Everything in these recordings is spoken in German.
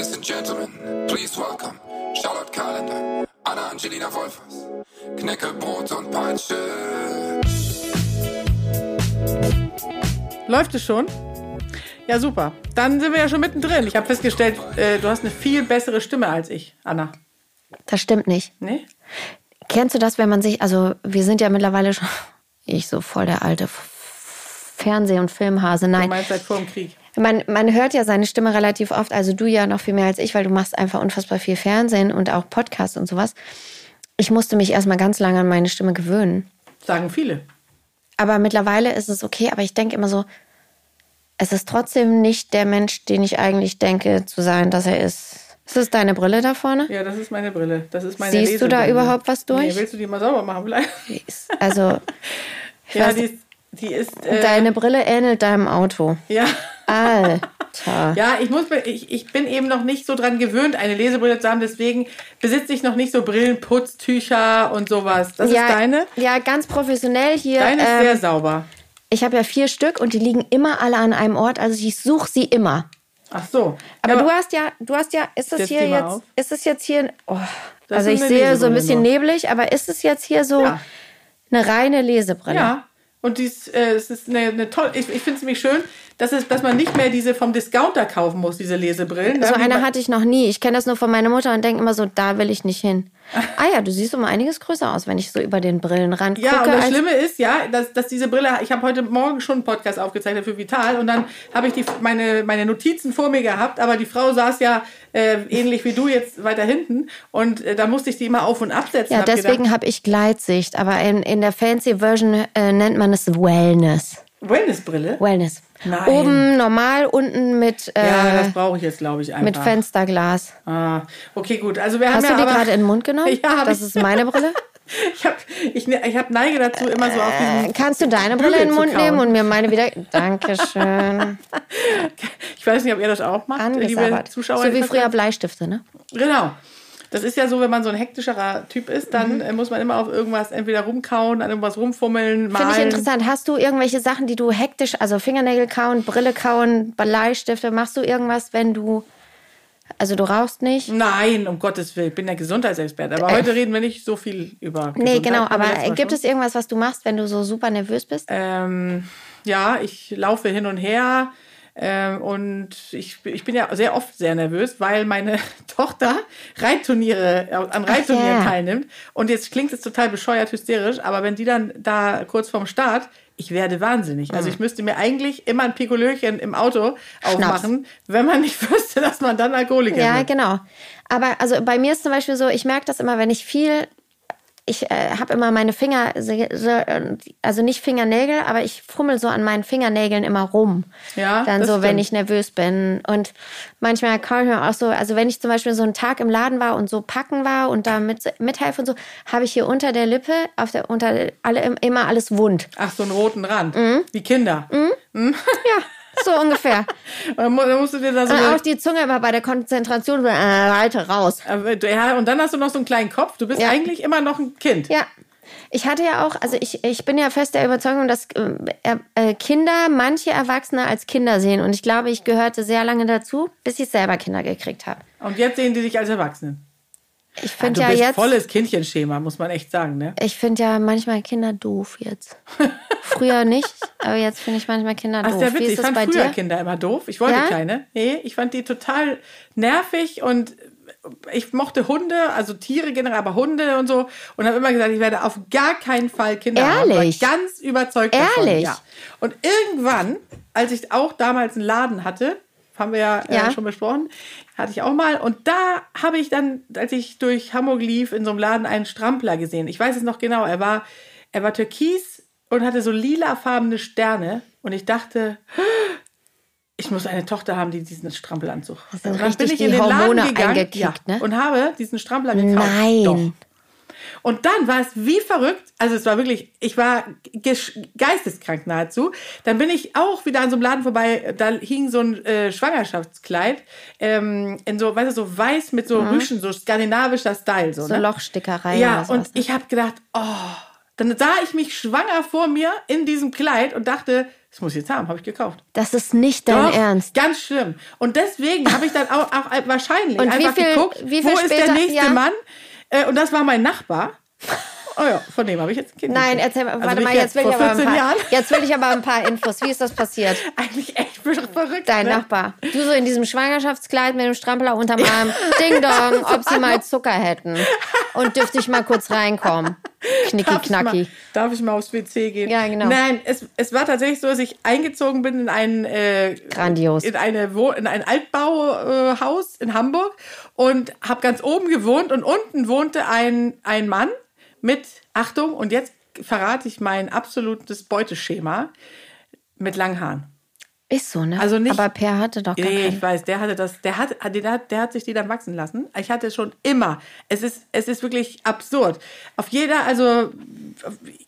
Ladies and Gentlemen, please welcome Charlotte Kalender, Anna Angelina Wolfers, Knecke, Brot und Peitsche. Läuft es schon? Ja, super. Dann sind wir ja schon mittendrin. Ich habe festgestellt, äh, du hast eine viel bessere Stimme als ich, Anna. Das stimmt nicht. Nee? Kennst du das, wenn man sich, also wir sind ja mittlerweile schon, ich so voll der alte Fernseh- und Filmhase. Du Nein, meinst seit vor dem Krieg. Man, man hört ja seine Stimme relativ oft, also du ja noch viel mehr als ich, weil du machst einfach unfassbar viel Fernsehen und auch Podcasts und sowas. Ich musste mich erstmal ganz lange an meine Stimme gewöhnen. Sagen viele. Aber mittlerweile ist es okay, aber ich denke immer so, es ist trotzdem nicht der Mensch, den ich eigentlich denke zu sein, dass er ist. Ist das deine Brille da vorne? Ja, das ist meine Brille. Das ist meine Siehst du da überhaupt was durch? Nee, willst du die mal sauber machen vielleicht? Also, Ja, weiß, die ist, die ist äh, deine Brille ähnelt deinem Auto. ja. Alter. Ja, ich muss ich, ich bin eben noch nicht so dran gewöhnt, eine Lesebrille zu haben, deswegen besitze ich noch nicht so Brillen, Putztücher und sowas. Das ja, ist deine? Ja, ganz professionell hier. Deine ist ähm, sehr sauber. ich habe ja vier Stück und die liegen immer alle an einem Ort, also ich suche sie immer. Ach so. Aber Ja, du hast ja, du hast ja, ist das hier jetzt, auf. ist es jetzt hier, oh, also ich sehe so ein bisschen neblig, aber ist es jetzt hier so Ja. eine reine Lesebrille? Ja. Und dies, äh, es ist eine, eine tolle, ich, ich finde es nämlich schön, dass, es, dass man nicht mehr diese vom Discounter kaufen muss, diese Lesebrillen. So Ja, wie eine hatte ich noch nie. Ich kenne das nur von meiner Mutter und denke immer so, da will ich nicht hin. Ah ja, du siehst um einiges größer aus, wenn ich so über den Brillenrand Ja, gucke. und das Schlimme ist, ja, dass, dass diese Brille, ich habe heute Morgen schon einen Podcast aufgezeichnet für Vital und dann habe ich die, meine, meine Notizen vor mir gehabt, aber die Frau saß ja äh, ähnlich wie du jetzt weiter hinten und äh, da musste ich die immer auf und absetzen. ja, Hab deswegen habe ich Gleitsicht, aber in, in der fancy Version äh, nennt man es Wellness. Wellnessbrille? Wellness. Nein. Oben normal, unten mit, äh, Ja, das brauche ich jetzt, glaube ich, einfach. mit Fensterglas. Ah, okay, gut. Also wir Hast haben du ja die aber, gerade in den Mund genommen? Ja, das ich. ist meine Brille. Ich habe ich, ne- ich hab Neige dazu, immer so auf Äh, diesen... kannst du deine Brille in den Mund nehmen und mir meine wieder? Dankeschön. Ich weiß nicht, ob ihr das auch macht, liebe. Zuschauer. So wie früher Bleistifte, ne? Genau. Das ist ja so, wenn man so ein hektischerer Typ ist, dann Mhm. äh, muss man immer auf irgendwas entweder rumkauen, an irgendwas rumfummeln, malen. Finde ich interessant. Hast du irgendwelche Sachen, die du hektisch, also Fingernägel kauen, Brille kauen, Bleistifte, machst du irgendwas, wenn du, also du rauchst nicht? Nein, um Gottes Willen, ich bin der Gesundheitsexperte. Aber Äh. heute reden wir nicht so viel über Nee, Gesundheit. genau, Haben wir aber gibt schon. es irgendwas, was du machst, wenn du so super nervös bist? Ähm, ja, ich laufe hin und her. Ähm, und ich, ich bin ja sehr oft sehr nervös, weil meine Tochter Reitturniere, äh, an Reitturnieren ja. teilnimmt. Und jetzt klingt es total bescheuert hysterisch, aber wenn die dann da kurz vorm Start, ich werde wahnsinnig. Also ich müsste mir eigentlich immer ein Pikolöchen im Auto aufmachen, wenn man nicht wüsste, dass man dann Alkoholiker Ja, wird. genau. Aber also bei mir ist zum Beispiel so, ich merke das immer, wenn ich viel, ich äh, habe immer meine Finger, so, so, also nicht Fingernägel, aber ich fummel so an meinen Fingernägeln immer rum. Ja, Dann so, wenn stimmt. ich nervös bin. Und manchmal kann ich mir auch so, also wenn ich zum Beispiel so einen Tag im Laden war und so packen war und da mit, mithelfe und so, habe ich hier unter der Lippe, auf der, unter alle, immer alles wund. Ach, so einen roten Rand. Mhm. Wie Kinder. Ja, so ungefähr. Dann mu- dann musst du dir da so Und eine auch die Zunge immer bei der Konzentration, äh, weiter raus. Ja, und dann hast du noch so einen kleinen Kopf. Du bist Ja. eigentlich immer noch ein Kind. Ja. Ich hatte ja auch, also ich, ich bin ja fest der Überzeugung, dass äh, äh, Kinder manche Erwachsene als Kinder sehen. Und ich glaube, ich gehörte sehr lange dazu, bis ich selber Kinder gekriegt habe. Und jetzt sehen die dich als Erwachsenen. Ich Du finde ja bist jetzt. volles Kindchenschema, muss man echt sagen, ne? Ich finde ja manchmal Kinder doof jetzt. Früher nicht, aber jetzt finde ich manchmal Kinder Ach, doof. sehr Wie witzig. ist Ich fand früher dir? Kinder immer doof. Ich wollte Ja? keine. Nee, ich fand die total nervig und ich mochte Hunde, also Tiere generell, aber Hunde und so. Und habe immer gesagt, ich werde auf gar keinen Fall Kinder haben. Ehrlich? War ganz überzeugt davon. Ehrlich? Ja. Und irgendwann, als ich auch damals einen Laden hatte, haben wir ja, Ja. Äh, schon besprochen, hatte ich auch mal. Und da habe ich dann, als ich durch Hamburg lief, in so einem Laden einen Strampler gesehen. Ich weiß es noch genau. Er war, er war türkis und hatte so lilafarbene Sterne. Und ich dachte, ich muss eine Tochter haben, die diesen Strampelanzug. Hast du Und dann bin ich in den Laden Hormone gegangen eingekickt, ja, ne? und habe diesen Strampler gekauft. Nein. Doch. Und dann war es wie verrückt. Also es war wirklich, ich war geisteskrank nahezu. Dann bin ich auch wieder an so einem Laden vorbei. Da hing so ein äh, Schwangerschaftskleid ähm, in so, weißt du, so weiß mit so Rüschen, so skandinavischer Style. So, Mhm. So ne? Lochstickerei Ja, und ich habe gedacht, oh, dann sah ich mich schwanger vor mir in diesem Kleid und dachte, Das muss ich jetzt haben, habe ich gekauft. Das ist nicht dein Doch, Ernst. Ganz schlimm. Und deswegen habe ich dann auch, auch wahrscheinlich Und wie einfach viel- geguckt, wie viel wo ist der später- nächste ja. Mann? Äh, und das war mein Nachbar. Oh ja, von dem habe ich jetzt ein Kind. Nein, erzähl mal, Also warte mal, jetzt will, ich aber ein 14 paar, Jahren. jetzt will ich aber ein paar Infos. Wie ist das passiert? Eigentlich echt verrückt. Dein ne? Nachbar. Du so in diesem Schwangerschaftskleid mit dem Strampler unterm Arm. Ding dong, ob sie mal Zucker hätten. Und dürfte ich mal kurz reinkommen. Knicki Darf ich, mal, knacki. darf ich mal aufs WC gehen? Ja, genau. Nein, es, es war tatsächlich so, dass ich eingezogen bin in ein, äh, Grandios. in, eine Wo in ein Altbauhaus äh, in Hamburg und habe ganz oben gewohnt und unten wohnte ein, ein Mann mit, Achtung, und jetzt verrate ich mein absolutes Beuteschema, mit langen Haaren. Ist so, ne? Also nicht- aber Per hatte doch gar Nee, ich keinen. weiß, der hatte das, der hat, der hat, der hat sich die dann wachsen lassen. Ich hatte schon immer. Es ist, es ist wirklich absurd. Auf jeder, also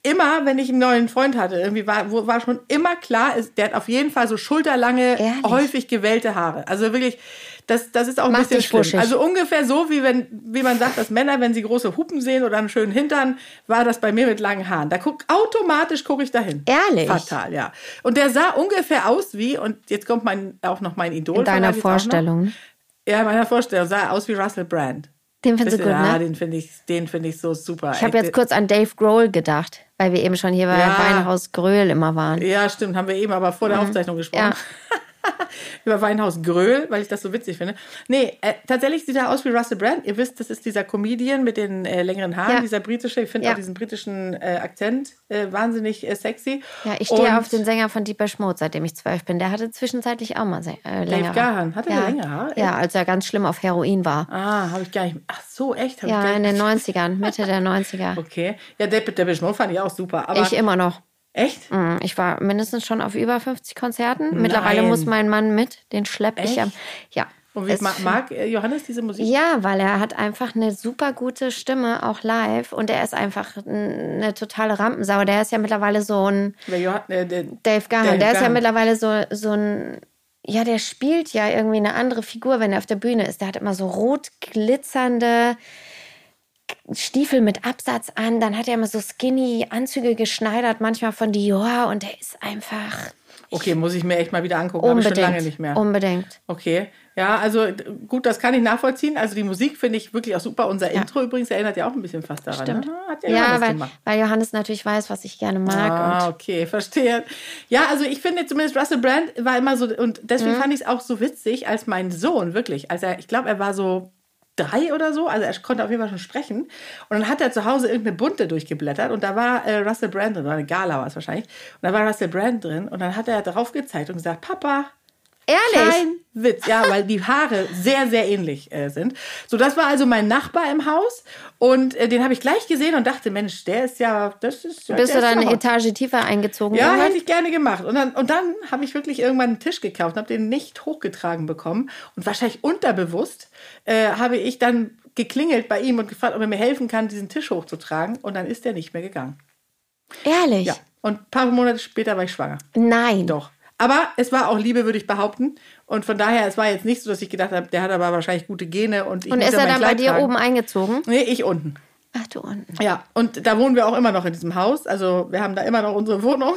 immer, wenn ich einen neuen Freund hatte, irgendwie war, wo- war schon immer klar, ist, der hat auf jeden Fall so schulterlange, Ehrlich? häufig gewellte Haare. Also wirklich, das, das ist auch ein Macht bisschen schlimm. Also ungefähr so, wie wenn, wie man sagt, dass Männer, wenn sie große Hupen sehen oder einen schönen Hintern, war das bei mir mit langen Haaren. Da guck, automatisch gucke ich dahin. Ehrlich? Fatal, ja. Und der sah ungefähr aus wie, und jetzt kommt mein, auch noch mein Idol. In deiner. Vorstellung. Ja, in meiner Vorstellung sah er aus wie Russell Brand. Den findest du gut, ja, ne? den finde ich, den finde ich so super. Ich habe jetzt kurz an Dave Grohl gedacht, weil wir eben schon hier bei Ja. Weinhaus Gröhl immer waren. Ja, stimmt, haben wir eben aber vor der Aufzeichnung gesprochen. Mhm. Ja. Über Weinhaus Gröhl, weil ich das so witzig finde. Nee, äh, tatsächlich sieht er aus wie Russell Brand. Ihr wisst, das ist dieser Comedian mit den äh, längeren Haaren, Ja. dieser britische. Ich finde Ja. auch diesen britischen äh, Akzent äh, wahnsinnig äh, sexy. Ja, ich stehe auf den Sänger von Deeper Mode, seitdem ich zwölf bin. Der hatte zwischenzeitlich auch mal äh, längere. Gahan. Hatte ja. längere Haare? Ja, als er ganz schlimm auf Heroin war. Ah, habe ich gar nicht. Ach so, echt? Hab ich Ja, in den 90ern, Mitte der 90er. Okay. Ja, Depeche Mode fand ich auch super. Aber Ich immer noch. Echt? Mm, Ich war mindestens schon auf über 50 Konzerten. Mittlerweile Nein. muss mein Mann mit. Den schlepp ich Echt? am. Ja. Und wie mag, mag äh, Johannes diese Musik? Ja, weil er hat einfach eine super gute Stimme, auch live. Und er ist einfach eine totale Rampensau. Der ist ja mittlerweile so ein Johann, äh, der, Dave Gahan. Dave der ist ja Gahan. mittlerweile so, so ein. Ja, der spielt ja irgendwie eine andere Figur, wenn er auf der Bühne ist. Der hat immer so rot glitzernde Stiefel mit Absatz an. Dann hat er immer so skinny Anzüge geschneidert, manchmal von Dior. Und der ist einfach okay, muss ich mir echt mal wieder angucken. Habe ich schon unbedingt. lange nicht mehr. Unbedingt. Okay, ja, also gut, das kann ich nachvollziehen. Also die Musik finde ich wirklich auch super. Unser Intro übrigens erinnert ja auch ein bisschen fast daran. Stimmt. Ne? Hat ja, Ja, weil, gemacht. weil Johannes natürlich weiß, was ich gerne mag. Ah, okay, verstehe. Ja, also ich finde zumindest Russell Brand war immer so, und Mhm. deswegen fand ich es auch so witzig, als mein Sohn, wirklich, als er, ich glaube, er war so drei oder so, also er konnte auf jeden Fall schon sprechen. Und dann hat er zu Hause irgendeine Bunte durchgeblättert und da war äh, Russell Brand drin, oder eine Gala war es wahrscheinlich. Und da war Russell Brand drin und dann hat er drauf gezeigt und gesagt, Papa, Ehrlich? kein Witz, ja, weil die Haare sehr, sehr ähnlich äh, sind. So, das war also mein Nachbar im Haus und äh, den habe ich gleich gesehen und dachte, Mensch, der ist ja, das ist ja, bist du dann eine. Etage tiefer eingezogen? Ja, irgendwann? hätte ich gerne gemacht. Und dann, und dann habe ich wirklich irgendwann einen Tisch gekauft und habe den nicht hochgetragen bekommen. Und wahrscheinlich unterbewusst äh, habe ich dann geklingelt bei ihm und gefragt, ob er mir helfen kann, diesen Tisch hochzutragen. Und dann ist er nicht mehr gegangen. Ehrlich? Ja. Und ein paar Monate später war ich schwanger. Nein. Doch. Aber es war auch Liebe, würde ich behaupten. Und von daher, es war jetzt nicht so, dass ich gedacht habe, der hat aber wahrscheinlich gute Gene und ich Und ist ja er dann bei dir tragen. oben eingezogen? Nee, ich unten. Ach, du unten. Ja, und da wohnen wir auch immer noch in diesem Haus. Also wir haben da immer noch unsere Wohnung.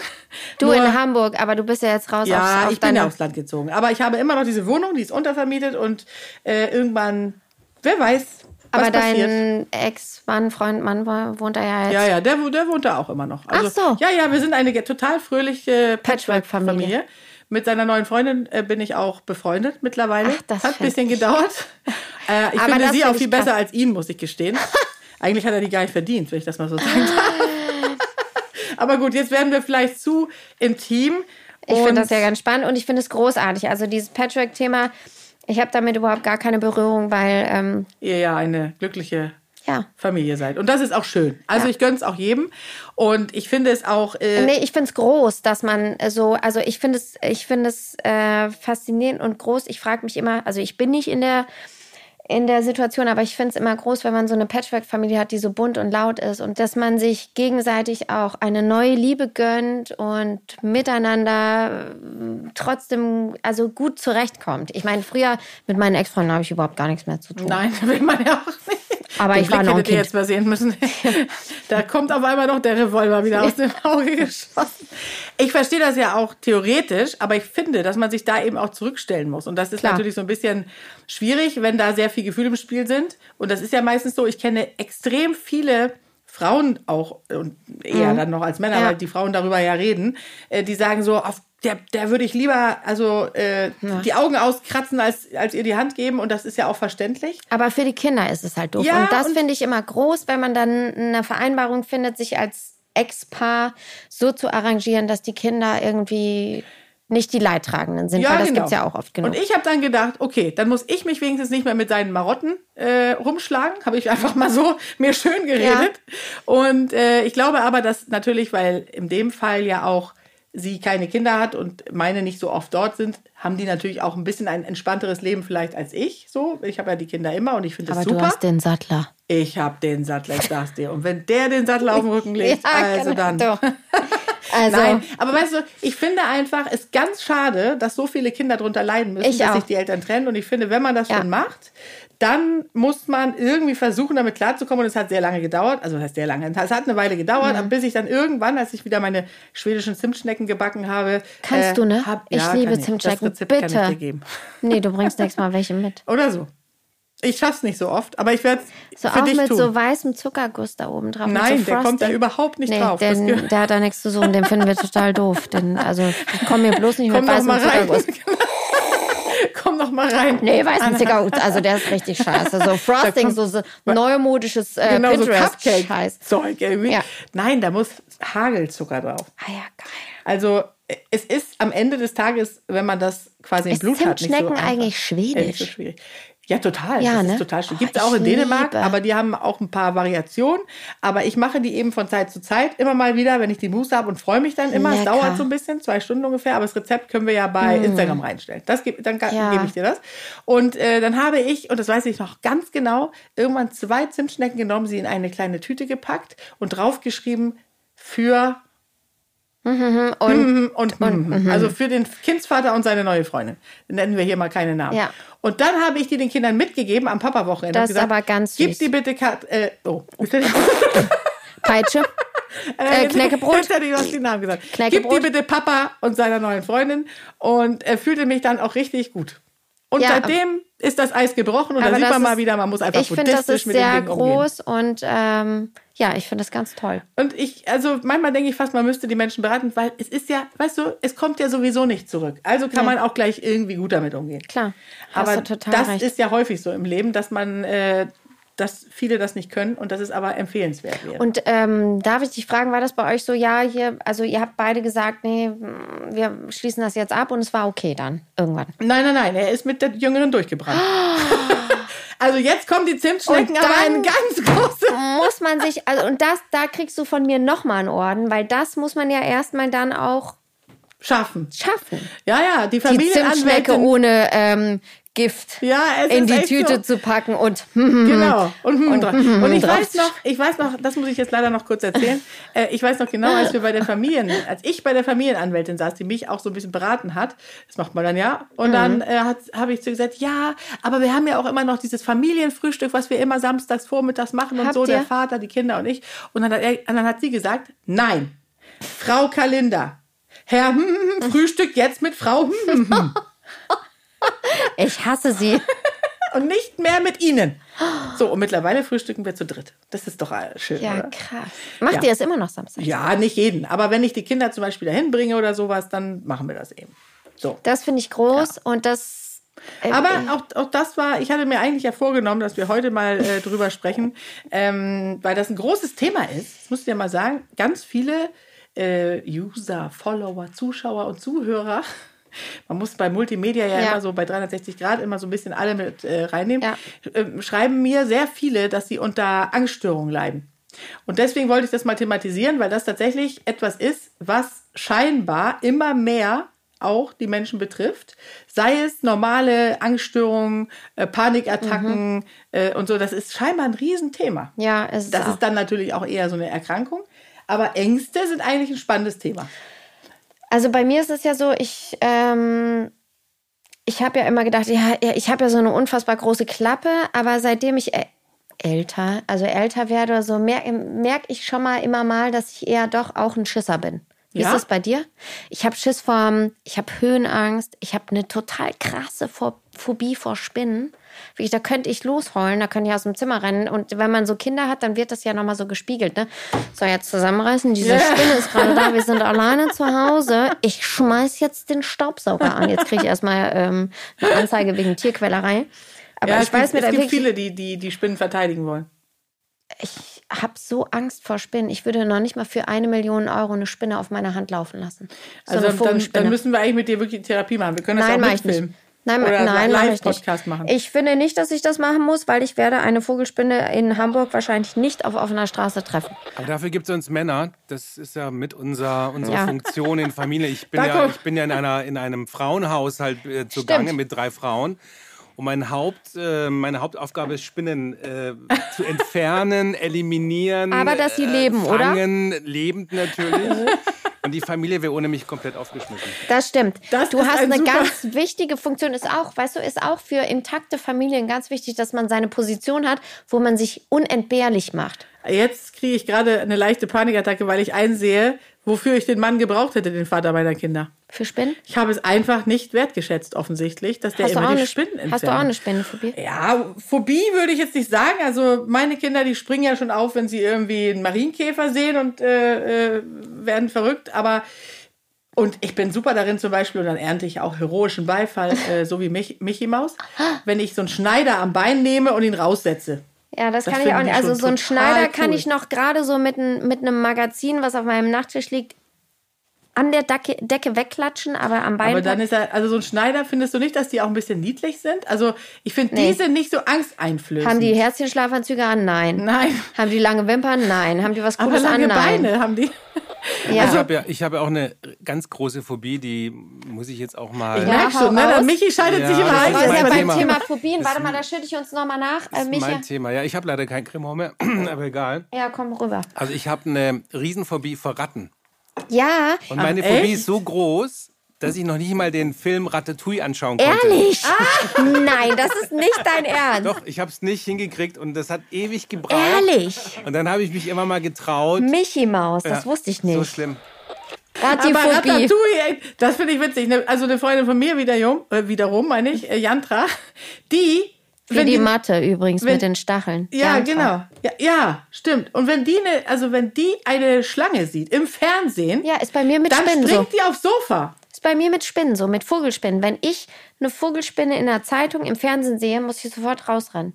Du Nur- in Hamburg, aber du bist ja jetzt raus Ja, aufs, auf ich bin ja aufs Land gezogen. Aber ich habe immer noch diese Wohnung, die ist untervermietet und äh, irgendwann, wer weiß, aber dein Ex-Mann, Freund, Mann wo- wohnt da ja jetzt. Ja, ja, der, der wohnt da auch immer noch. Also, Ach so. Ja, ja, wir sind eine total fröhliche Patchwork-Familie. Mit seiner neuen Freundin äh, bin ich auch befreundet mittlerweile. Ach, das Hat ein bisschen ich- gedauert. Äh, ich Aber finde sie auch viel besser als ihn, muss ich gestehen. Eigentlich hat er die gar nicht verdient, wenn ich das mal so sagen darf. Aber gut, jetzt werden wir vielleicht zu intim. Ich finde das ja ganz spannend und ich finde es großartig. Also dieses Patchwork-Thema, ich habe damit überhaupt gar keine Berührung, weil, ähm, ihr ja eine glückliche ja. Familie seid. Und das ist auch schön. Also ich gönne es auch jedem. Und ich finde es auch. Äh, Nee, ich finde es groß, dass man so, also ich finde es, ich finde es äh, faszinierend und groß. Ich frage mich immer, also ich bin nicht in der in der Situation, aber ich finde es immer groß, wenn man so eine Patchwork-Familie hat, die so bunt und laut ist und dass man sich gegenseitig auch eine neue Liebe gönnt und miteinander äh, trotzdem also gut zurechtkommt. Ich meine, früher mit meinen Ex-Freunden habe ich überhaupt gar nichts mehr zu tun. Nein, will man ja auch. Aber Den ich war Blick noch ein hättet ihr jetzt mal sehen müssen. da kommt auf einmal noch der Revolver wieder aus dem Auge geschossen. Ich verstehe das ja auch theoretisch, aber ich finde, dass man sich da eben auch zurückstellen muss. Und das ist Klar. natürlich so ein bisschen schwierig, wenn da sehr viel Gefühl im Spiel sind. Und das ist ja meistens so, ich kenne extrem viele Frauen auch, und eher dann noch als Männer, Mhm. Ja. weil die Frauen darüber ja reden, äh, die sagen so, auf der, der würde ich lieber also äh, die Augen auskratzen, als, als ihr die Hand geben. Und das ist ja auch verständlich. Aber für die Kinder ist es halt doof. Ja, und das finde ich immer groß, wenn man dann eine Vereinbarung findet, sich als Ex-Paar so zu arrangieren, dass die Kinder irgendwie nicht die Leidtragenden sind. weil das genau. gibt's ja auch oft genug. Und ich habe dann gedacht, okay, dann muss ich mich wenigstens nicht mehr mit seinen Marotten äh, rumschlagen. Habe ich einfach mal so mir schön geredet. Und äh, ich glaube aber, dass natürlich, weil in dem Fall ja auch sie keine Kinder hat und meine nicht so oft dort sind, haben die natürlich auch ein bisschen ein entspannteres Leben vielleicht als ich. So, ich habe ja die Kinder immer und ich finde das Aber super. du hast den Sattler. ich habe den Sattler, ich sag's dir. Und wenn der den Sattel auf den Rücken legt, also dann. Also, Nein, aber weißt du, ich finde einfach, es ist ganz schade, dass so viele Kinder darunter leiden müssen, Ich dass auch. sich die Eltern trennen. Und ich finde, wenn man das Ja. schon macht, dann muss man irgendwie versuchen, damit klarzukommen. Und es hat sehr lange gedauert. Also, das heißt sehr lange. Es hat eine Weile gedauert, Mhm. bis ich dann irgendwann, als ich wieder meine schwedischen Zimtschnecken gebacken habe. Kannst du, ne? Hab, Ich ja, liebe Zimtschnecken. Bitte. nee, du bringst nächstes Mal welche mit. Oder so. Ich schaff's nicht so oft, aber ich werde es So für auch dich mit tun. so weißem Zuckerguss da oben drauf. Nein, so der kommt da überhaupt nicht nee, drauf. Den, der hat da nichts zu suchen. Den finden wir total doof. Den, also, komm mir bloß nicht Komm mit weißem. Zuckerguss. Komm doch mal rein. Nee, weißen Anna. Zuckerguss. Also, der ist richtig scheiße. So Frosting, kommt- so, so neumodisches äh, Genau, so Pinterest-Scheiß. Cupcake-Zeug irgendwie. Ja. Nein, da muss Hagelzucker drauf. Ah ja, geil. Also es ist am Ende des Tages, wenn man das quasi im Ist Blut hat, nicht so einfach. eigentlich schwedisch? Nicht so schwierig. Ja, total. Ja, das ne? ist total schön. Oh, Gibt es auch in Dänemark, liebe. aber die haben auch ein paar Variationen. Aber ich mache die eben von Zeit zu Zeit immer mal wieder, wenn ich die Muße habe und freue mich dann immer. Es Lecker. Mm. dauert so ein bisschen, zwei Stunden ungefähr, aber das Rezept können wir ja bei Instagram reinstellen. Das geb, dann Ja. gebe ich dir das. Und äh, dann habe ich, und das weiß ich noch ganz genau, irgendwann zwei Zimtschnecken genommen, sie in eine kleine Tüte gepackt und draufgeschrieben für Und, Mhm, und, mhm. also für den Kindsvater und seine neue Freundin. Nennen wir hier mal keine Namen. Ja. Und dann habe ich die den Kindern mitgegeben am Papa-Wochenende. Das und ist aber ganz Gib süß. die bitte Kat äh, oh. Peitsche. Äh, Knäckebrot. Jetzt hätte ich was die Namen gesagt. Gib die bitte Papa und seiner neuen Freundin. Und er fühlte mich dann auch richtig gut. Und Ja, seitdem ist das Eis gebrochen und da sieht das man mal ist- wieder, man muss einfach Ich finde, das buddhistisch ist mit den sehr Dingen umgehen. groß und ähm, ja, ich finde das ganz toll. Und ich, also manchmal denke ich fast, man müsste die Menschen beraten, weil es ist ja, weißt du, es kommt ja sowieso nicht zurück. Also kann man auch gleich irgendwie gut damit umgehen. Klar, Aber das recht. ist ja häufig so im Leben, dass man, äh, dass viele das nicht können und dass es aber empfehlenswert wäre. Und ähm, darf ich dich fragen, war das bei euch so, ja, hier, also ihr habt beide gesagt, nee, wir schließen das jetzt ab und es war okay dann, irgendwann. nein, nein, nein, er ist mit der Jüngeren durchgebrannt. also jetzt kommen die Zimtschnecken, aber ein ganz großes. Muss man sich, also und das, da kriegst du von mir nochmal einen Orden, weil das muss man ja erstmal dann auch Schaffen. schaffen. Ja, ja, die Die Zimtschnecke Familienanwältin. ohne ähm, Gift Ja, in die Tüte so. zu packen und Genau. Und, hm, drauf. und ich drauf. weiß noch, ich weiß noch, das muss ich jetzt leider noch kurz erzählen. Äh, ich weiß noch genau, als wir bei der Familien, als ich bei der Familienanwältin saß, die mich auch so ein bisschen beraten hat, das macht man dann ja. Und dann Mhm. äh, habe ich zu ihr gesagt, ja, aber wir haben ja auch immer noch dieses Familienfrühstück, was wir immer samstags vormittags machen und Habt so, der ihr? Vater, die Kinder und ich. Und dann hat, er, und dann hat sie gesagt, nein, Frau Kalinda, Herr hm, hm, hm, Frühstück jetzt mit Frau hm, hm, hm. Ich hasse sie. und nicht mehr mit Ihnen. So, und mittlerweile frühstücken wir zu dritt. Das ist doch äh, schön, Ja, oder? krass. Macht Ja. ihr es immer noch Samstag? Ja, nicht jeden. Aber wenn ich die Kinder zum Beispiel dahin bringe oder sowas, dann machen wir das eben. So. Das finde ich groß und das. äh, Aber äh, auch, auch das war, ich hatte mir eigentlich ja vorgenommen, dass wir heute mal äh, drüber sprechen, ähm, weil das ein großes Thema ist. Das muss ich ja mal sagen. Ganz viele äh, User, Follower, Zuschauer und Zuhörer. Man muss bei Multimedia ja, Ja. immer so bei 360 Grad immer so ein bisschen alle mit äh, reinnehmen. Ja. Ähm, schreiben mir sehr viele, dass sie unter Angststörungen leiden. Und deswegen wollte ich das mal thematisieren, weil das tatsächlich etwas ist, was scheinbar immer mehr auch die Menschen betrifft. Sei es normale Angststörungen, äh, Panikattacken äh, und so. Das ist scheinbar ein Riesenthema. ja, es ist Das auch. ist dann natürlich auch eher so eine Erkrankung. Aber Ängste sind eigentlich ein spannendes Thema. Also bei mir ist es ja so, ich, ähm, ich habe ja immer gedacht, ja, ich habe ja so eine unfassbar große Klappe, aber seitdem ich äh, älter, also älter werde oder so, merke merk ich schon mal immer mal, dass ich eher doch auch ein Schisser bin. Wie Ja? ist das bei dir? Ich habe Schiss vor, ich habe Höhenangst, ich habe eine total krasse Pho- Phobie vor Spinnen. Wirklich, da könnte ich losheulen, da könnte ich aus dem Zimmer rennen. Und wenn man so Kinder hat, dann wird das ja nochmal so gespiegelt. Ne? So, jetzt zusammenreißen, diese Spinne ist gerade da, wir sind alleine zu Hause. Ich schmeiß jetzt den Staubsauger an. Jetzt kriege ich erstmal ähm, eine Anzeige wegen Tierquälerei. Aber Ja, ich es gibt, weiß mir es gibt viele, die, die die Spinnen verteidigen wollen. ich habe so Angst vor Spinnen. Ich würde noch nicht mal für eine Million Euro eine Spinne auf meiner Hand laufen lassen. So Also dann, dann müssen wir eigentlich mit dir wirklich Therapie machen. Wir können das Nein, auch mitfilmen. Nein, Oder nein, mache ich nicht. Machen. Ich finde nicht, dass ich das machen muss, weil ich werde eine Vogelspinne in Hamburg wahrscheinlich nicht auf offener Straße treffen. Aber dafür gibt es uns Männer. Das ist ja mit unserer, unserer Ja. Funktion in Familie. Ich bin, ja, ich bin ja in, einer, in einem Frauenhaushalt äh, zugange mit drei Frauen. Und mein Haupt, äh, meine Hauptaufgabe ist, Spinnen äh, zu entfernen, eliminieren. Aber dass sie äh, leben, oder? fangen, lebend natürlich. Und die Familie wäre ohne mich komplett aufgeschmissen. Das stimmt. Das du ist hast ein eine ganz wichtige Funktion, ist auch, weißt du, ist auch für intakte Familien ganz wichtig, dass man seine Position hat, wo man sich unentbehrlich macht. Jetzt kriege ich gerade eine leichte Panikattacke, weil ich einsehe, wofür ich den Mann gebraucht hätte, den Vater meiner Kinder. Für Spinnen? Ich habe es einfach nicht wertgeschätzt, offensichtlich, dass der Hast immer die eine, Spinnen entfernt. hast du auch eine Spinnenphobie? Ja, Phobie würde ich jetzt nicht sagen. Also meine Kinder, die springen ja schon auf, wenn sie irgendwie einen Marienkäfer sehen und äh, äh, werden verrückt. Aber und ich bin super darin zum Beispiel, und dann ernte ich auch heroischen Beifall, äh, so wie Mich Mickey Maus, wenn ich so einen Schneider am Bein nehme und ihn raussetze. Ja, das, Das kann ich auch nicht. Also so ein Schneider kann cool. ich noch gerade so mit, mit einem Magazin, was auf meinem Nachttisch liegt, an der Decke, Decke wegklatschen, aber am Bein. Aber dann ist er, also so ein Schneider, findest du nicht, dass die auch ein bisschen niedlich sind? Also ich finde, die sind nicht so angsteinflößend. haben die Herzchenschlafanzüge an? Nein. Nein. Haben die lange Wimpern? Nein. Haben die was Aber Cooles lange an? Nein. Beine haben die. Ja. Ich habe ja, ich hab ja auch eine ganz große Phobie, die muss ich jetzt auch mal. Ich merk hau schon, ne? Michi schaltet Ja, sich immer das ein. ist Das ist mein ja beim Thema. Thema Phobien. Warte mal, da schütte ich uns nochmal nach. Äh, Das ist Micha. mein Thema. Ja, ich habe leider kein Cremor mehr, aber egal. Ja, komm rüber. Also ich habe eine Riesenphobie vor Ratten. Ja, Und meine Ach, Phobie ist so groß, dass ich noch nicht mal den Film Ratatouille anschauen konnte. ehrlich? Nein, das ist nicht dein Ernst. Doch, ich habe es nicht hingekriegt und das hat ewig gebraucht. Ehrlich? Und dann habe ich mich immer mal getraut. Michi Maus, das Ja, wusste ich So nicht. schlimm. Aber. Ratatouille, das finde ich witzig. ne? Also eine Freundin von mir wiederum, äh, wiederum meine ich, äh, Jantra, die... Wie die Matte übrigens wenn- mit den Stacheln. Ja, Jantra. genau. Ja, ja, stimmt. Und wenn die eine, also wenn die eine Schlange sieht im Fernsehen, Ja, ist bei mir mit dann Spinnen springt so. die aufs Sofa. Ist bei mir mit Spinnen so, mit Vogelspinnen. Wenn ich eine Vogelspinne in der Zeitung im Fernsehen sehe, muss ich sofort rausrennen.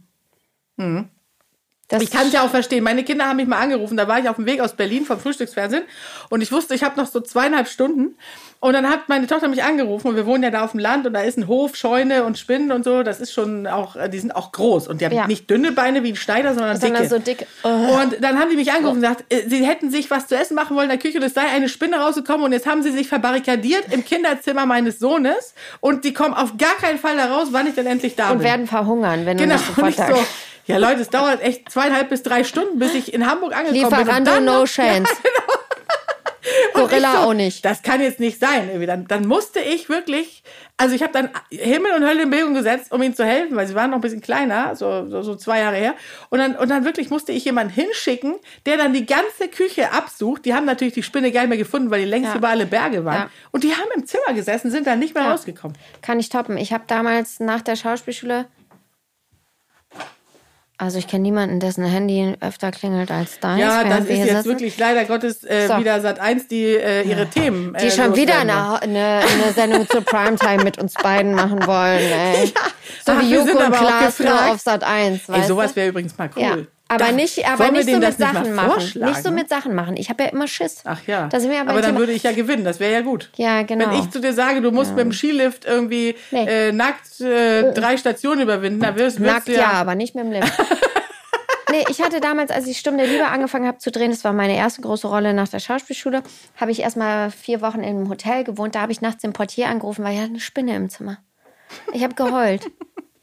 Das Ich kann es ja auch verstehen. Meine Kinder haben mich mal angerufen. Da war ich auf dem Weg aus Berlin vom Frühstücksfernsehen und ich wusste, ich habe noch so zweieinhalb Stunden. Und dann hat meine Tochter mich angerufen und wir wohnen ja da auf dem Land und da ist ein Hof, Scheune und Spinnen und so. Das ist schon auch, äh, die sind auch groß und die haben Ja. nicht dünne Beine wie ein Schneider, sondern, Sondern dicke. so dick. Oh. Und dann haben die mich angerufen und gesagt, äh, sie hätten sich was zu essen machen wollen in der Küche und es sei eine Spinne rausgekommen und jetzt haben sie sich verbarrikadiert im Kinderzimmer meines Sohnes und die kommen auf gar keinen Fall da raus, wann ich denn endlich da und bin. werden verhungern, wenn Genau, du nicht und sofort ich so, sagst. Ja Leute, es dauert echt zweieinhalb bis drei Stunden, bis ich in Hamburg angekommen bin. Und Lieferando, no chance. Und Gorilla ich so, auch nicht. Das kann jetzt nicht sein. Irgendwie. Dann, dann musste ich wirklich, also ich habe dann Himmel und Hölle in Bewegung gesetzt, um ihnen zu helfen, weil sie waren noch ein bisschen kleiner, so, so, so zwei Jahre her. Und dann, und dann wirklich musste ich jemanden hinschicken, der dann die ganze Küche absucht. Die haben natürlich die Spinne gar nicht mehr gefunden, weil die längst Ja. über alle Berge waren. Ja. Und die haben im Zimmer gesessen, sind dann nicht mehr Ja. rausgekommen. Kann ich toppen. Ich habe damals nach der Schauspielschule. Also ich kenne niemanden, dessen Handy öfter klingelt als deins. Ja, das ist jetzt sitzen. wirklich leider Gottes äh, So. wieder Sat 1, die äh, ihre Themen. Die äh, schon wieder eine, eine, eine Sendung zur Primetime mit uns beiden machen wollen. Ey. So Ach, wie Joko und Klaas nur auf Sat 1. Ey, sowas wäre übrigens mal cool. Ja. Aber Da- nicht, aber nicht so mit Sachen machen. Nicht so mit Sachen machen. Ich habe ja immer Schiss. Ach ja. Wir aber, dann Thema. würde ich ja gewinnen, das wäre ja gut. Ja, genau. Wenn ich zu dir sage, du musst mit dem Skilift irgendwie Nee. äh, nackt äh, drei Stationen überwinden, dann wirst, wirst Nackt du ja, ja. aber nicht mit dem Lift. nee, ich hatte damals, als ich Stunde Liebe angefangen habe zu drehen, das war meine erste große Rolle nach der Schauspielschule, habe ich erstmal vier Wochen in einem Hotel gewohnt. Da habe ich nachts den Portier angerufen, weil er hatte eine Spinne im Zimmer. Ich habe geheult.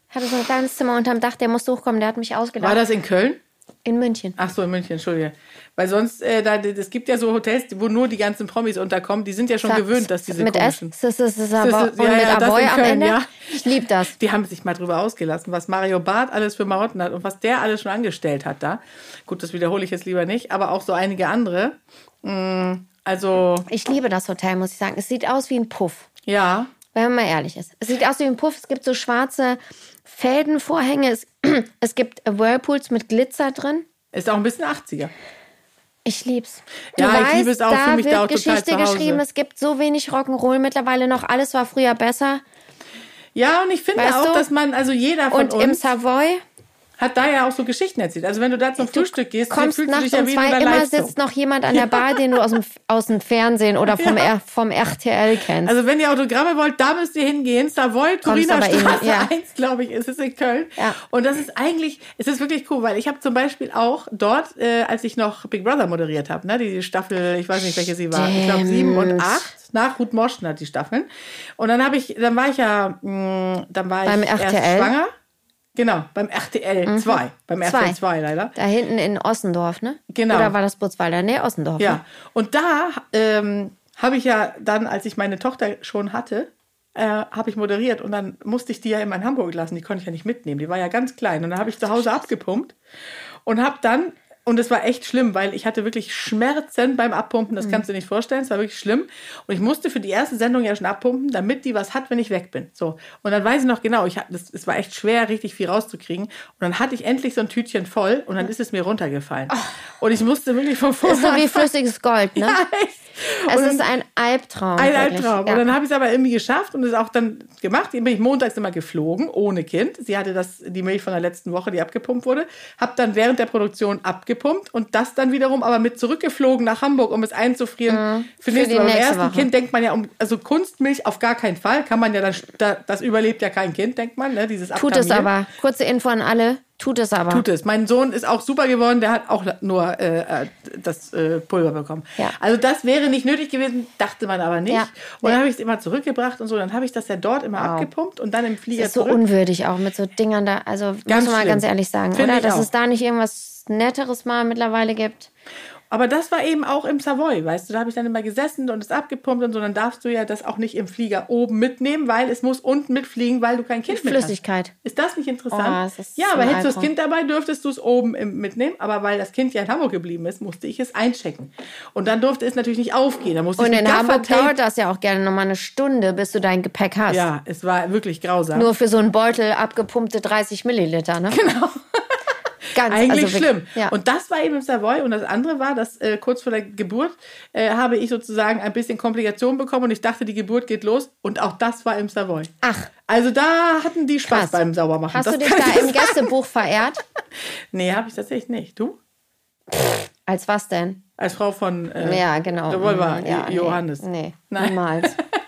Ich hatte so ein kleines Zimmer unterm Dach, der musste hochkommen, der hat mich ausgelacht. War das in Köln? In München. Ach so, in München, Entschuldige. Weil sonst, äh, da, es gibt ja so Hotels, wo nur die ganzen Promis unterkommen. Die sind ja schon Sa- gewöhnt, dass diese mit komischen... S, S, S, S, S, ja, mit ja, das Aboy am Ende. ja. Ich liebe das. Die haben sich mal drüber ausgelassen, was Mario Barth alles für Marotten hat und was der alles schon angestellt hat da. Gut, das wiederhole ich jetzt lieber nicht, aber auch so einige andere. Mm, Also, Ich liebe das Hotel, muss ich sagen. Es sieht aus wie ein Puff. ja, Wenn man mal ehrlich ist. Es sieht aus wie ein Puff. Es gibt so schwarze Feldenvorhänge. Es, es gibt Whirlpools mit Glitzer drin. ist auch ein bisschen 80er. Ich lieb's. Ja, ich liebe es auch. Da Fühl mich wird da auch Geschichte geschrieben. Es gibt so wenig Rock'n'Roll mittlerweile noch. Alles war früher besser. Ja, und ich finde Weißt auch, du? dass man, also jeder von Und im uns Savoy hat da ja auch so Geschichten erzählt. Also wenn du da zum Frühstück gehst, kommst fühlst du dich nachts ja um zwei, immer Live-Soap. sitzt noch jemand an der Bar, den du aus dem, aus dem Fernsehen oder vom, R, vom RTL kennst. Also wenn ihr Autogramme wollt, da müsst ihr hingehen. Savoy, Turiner Straße ja. 1, glaube ich, ist es in Köln. Ja. Und das ist eigentlich, es ist wirklich cool, weil ich habe zum Beispiel auch dort, äh, als ich noch Big Brother moderiert habe, ne, die Staffel, ich weiß nicht, welche sie war, ich glaube sieben und acht, nach Ruth Moschner die Staffeln. Und dann habe ich, dann war ich ja, mh, dann war Beim ich erst RTL? schwanger. Genau, beim RTL 2, beim RTL Zwei. 2 leider. da hinten in Ossendorf, ne? Genau. Oder war das Butzweiler? Nee, Ossendorf. Ja, Ne? und da ähm, habe ich ja dann, als ich meine Tochter schon hatte, äh, habe ich moderiert und dann musste ich die ja immer in Hamburg lassen. Die konnte ich ja nicht mitnehmen. Die war ja ganz klein. Und dann habe ich zu Hause abgepumpt und habe dann, und es war echt schlimm, weil ich hatte wirklich Schmerzen beim Abpumpen. Das kannst du dir nicht vorstellen. Es war wirklich schlimm. Und ich musste für die erste Sendung ja schon abpumpen, damit die was hat, wenn ich weg bin. So. Und dann weiß ich noch genau, ich hatte, das, es war echt schwer, richtig viel rauszukriegen. Und dann hatte ich endlich so ein Tütchen voll und dann ist es mir runtergefallen. Und ich musste wirklich von vorne Ist so wie flüssiges Gold, ne? Ja, echt. Es Und ist ein Albtraum. ein. Albtraum. Ja. Und dann habe ich es aber irgendwie geschafft und es auch dann gemacht. Dann bin ich montags immer geflogen, ohne Kind. Sie hatte das, die Milch von der letzten Woche, die abgepumpt wurde. Habe dann während der Produktion abgepumpt und das dann wiederum aber mit zurückgeflogen nach Hamburg, um es einzufrieren für, Mhm. Für nächste Woche. Beim ersten Woche. Kind denkt man ja, um, also Kunstmilch auf gar keinen Fall. Kann man ja dann, da, das überlebt ja kein Kind, denkt man. Ne? Dieses Tut es Abkamieren. aber. Kurze Info an alle. Tut es aber. Tut es. Mein Sohn ist auch super geworden, der hat auch nur äh, äh, das äh, Pulver bekommen. Ja. Also das wäre nicht nötig gewesen, dachte man aber nicht. Ja. Und dann habe ich es immer zurückgebracht und so. Dann habe ich das ja dort immer abgepumpt und dann im Flieger Das ist so zurück. unwürdig auch mit so Dingern da. Also Ganz muss man mal ganz ehrlich sagen, Finde oder? Dass auch. es da nicht irgendwas Netteres mal mittlerweile gibt. Aber das war eben auch im Savoy, weißt du, da habe ich dann immer gesessen und es abgepumpt und so. Dann darfst du ja das auch nicht im Flieger oben mitnehmen, weil es muss unten mitfliegen, weil du kein Kind mit Flüssigkeit. hast. Ist das nicht interessant? Oh, das ja, aber hättest du das. Kind dabei, dürftest du es oben mitnehmen. Aber weil das Kind ja in Hamburg geblieben ist, musste ich es einchecken. Und dann durfte es natürlich nicht aufgehen. Da musste Und ich in Hamburg dauert das ja auch gerne nochmal eine Stunde, bis du dein Gepäck hast. Ja, es war wirklich grausam. Nur für so einen Beutel abgepumpte 30 Milliliter, ne? Genau. Ganz, Eigentlich also schlimm. Ja. Und das war eben im Savoy. Und das andere war, dass äh, kurz vor der Geburt äh, habe ich sozusagen ein bisschen Komplikationen bekommen und ich dachte, die Geburt geht los. Und auch das war im Savoy. Ach, Also da hatten die Spaß Krass. beim Saubermachen. hast das du dich da im. Gästebuch verehrt? Nee, habe ich tatsächlich nicht. Du? Als was denn? Als Frau von äh, Ja, genau. Revolver, Mhm, ja, Johannes. Nee, nee Nein. niemals.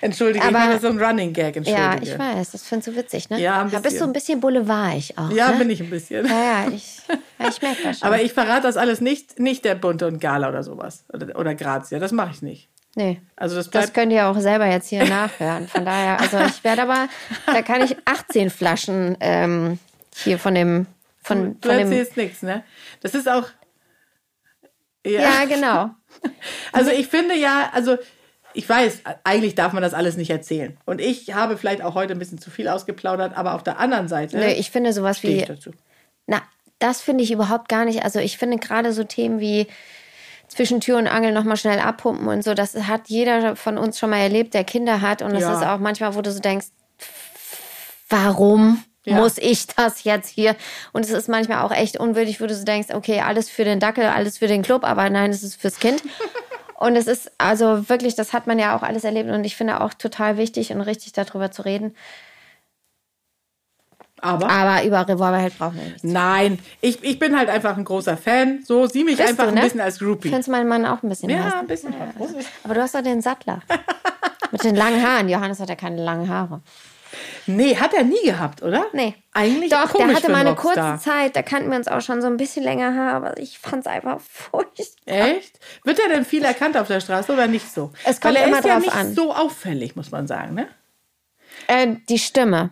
Entschuldige, Aber- ich mache so ein Running Gag. Ja, Entschuldige. ich weiß, das findest du witzig, ne? Ja, ein Da bist du ein bisschen boulevardig auch. Ja, ne? bin ich ein bisschen. Ja, ja, ich, ja, ich merke das schon. Aber ich verrate das alles nicht, nicht der Bunte und Gala oder sowas. Oder, oder Grazia. Das mache ich nicht. nee. Also das Das könnt ihr auch selber jetzt hier nachhören. Von daher, also ich werde aber, da kann ich 18 Flaschen ähm, hier von dem, von, du von dem. erzählst nichts, ne? Das ist auch. Ja, genau. Also ich finde ja, also ich weiß, eigentlich darf man das alles nicht erzählen. Und ich habe vielleicht auch heute ein bisschen zu viel ausgeplaudert, aber auf der anderen Seite Nö, ich finde sowas wie, na, das finde ich überhaupt gar nicht. Also ich finde gerade so Themen wie zwischen Tür und Angel nochmal schnell abpumpen und so, das hat jeder von uns schon mal erlebt, der Kinder hat. Und das Ja. ist auch manchmal, wo du so denkst, warum Ja. muss ich das jetzt hier? Und es ist manchmal auch echt unwürdig, wo du so denkst, okay, alles für den Dackel, alles für den Club, aber nein, es ist fürs Kind. Und es ist also wirklich, das hat man ja auch alles erlebt und ich finde auch total wichtig und richtig darüber zu reden. Aber Aber über Revolverheld brauchen wir nicht. nein, ich, ich bin halt einfach ein großer Fan. So, sieh mich Bist einfach du, ne? ein bisschen als Groupie. Findest mein Mann auch ein bisschen Ja, heiß? ein bisschen. Aber du hast doch den Sattler. Mit den langen Haaren. Johannes hat ja keine langen Haare. Nee, hat er nie gehabt, oder? Nee. Eigentlich Doch, komisch der hatte mal eine kurze. Zeit, da kannten wir uns auch schon so ein bisschen länger aber ich fand es einfach furchtbar. Echt? Wird er denn viel erkannt auf der Straße oder nicht so? Es kommt Weil er immer ist ja drauf nicht an. so auffällig, muss man sagen, ne? Äh, die Stimme.